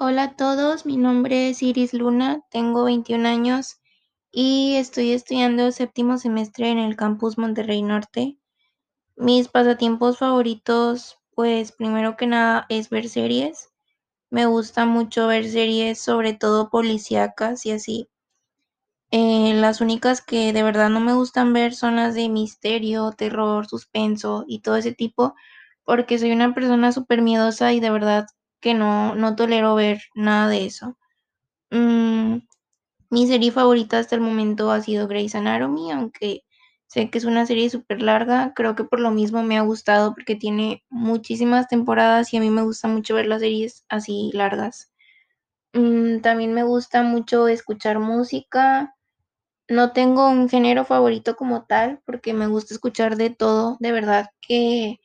Hola a todos, mi nombre es Iris Luna, tengo 21 años y estoy estudiando séptimo semestre en el campus Monterrey Norte. Mis pasatiempos favoritos, pues primero que nada es ver series. Me gusta mucho ver series, sobre todo policíacas y así. Eh, las únicas que de verdad no me gustan ver son las de misterio, terror, suspenso y todo ese tipo, porque soy una persona súper miedosa y de verdad que no, no tolero ver nada de eso. Mm, mi serie favorita hasta el momento ha sido Grey's Anatomy, aunque sé que es una serie súper larga, creo que por lo mismo me ha gustado porque tiene muchísimas temporadas y a mí me gusta mucho ver las series así largas. Mm, también me gusta mucho escuchar música. No tengo un género favorito como tal porque me gusta escuchar de todo, de verdad que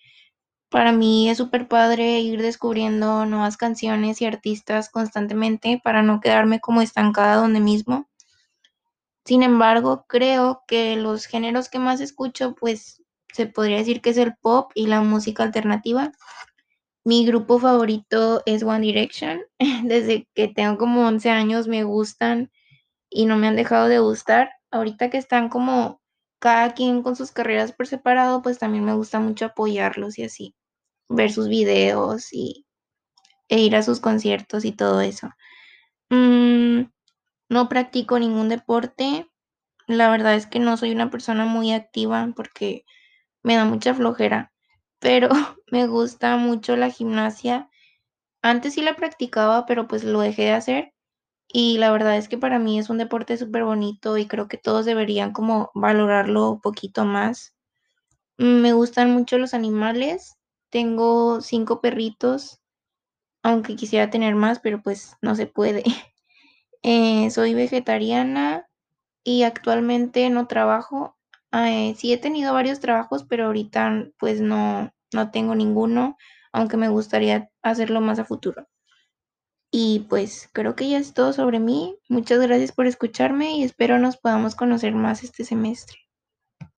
para mí es súper padre ir descubriendo nuevas canciones y artistas constantemente para no quedarme como estancada donde mismo. Sin embargo, creo que los géneros que más escucho, pues se podría decir que es el pop y la música alternativa. Mi grupo favorito es One Direction. Desde que tengo como 11 años me gustan y no me han dejado de gustar. Ahorita que están como cada quien con sus carreras por separado, pues también me gusta mucho apoyarlos y así, ver sus videos y, e ir a sus conciertos y todo eso. Mm, no practico ningún deporte. La verdad es que no soy una persona muy activa porque me da mucha flojera, pero me gusta mucho la gimnasia. Antes sí la practicaba, pero pues lo dejé de hacer y la verdad es que para mí es un deporte súper bonito y creo que todos deberían como valorarlo un poquito más. Mm, Me gustan mucho los animales. Tengo cinco perritos, aunque quisiera tener más, pero pues no se puede. Eh, soy vegetariana y actualmente no trabajo. Eh, sí he tenido varios trabajos, pero ahorita pues no, no tengo ninguno, aunque me gustaría hacerlo más a futuro. Y pues creo que ya es todo sobre mí. Muchas gracias por escucharme y espero nos podamos conocer más este semestre.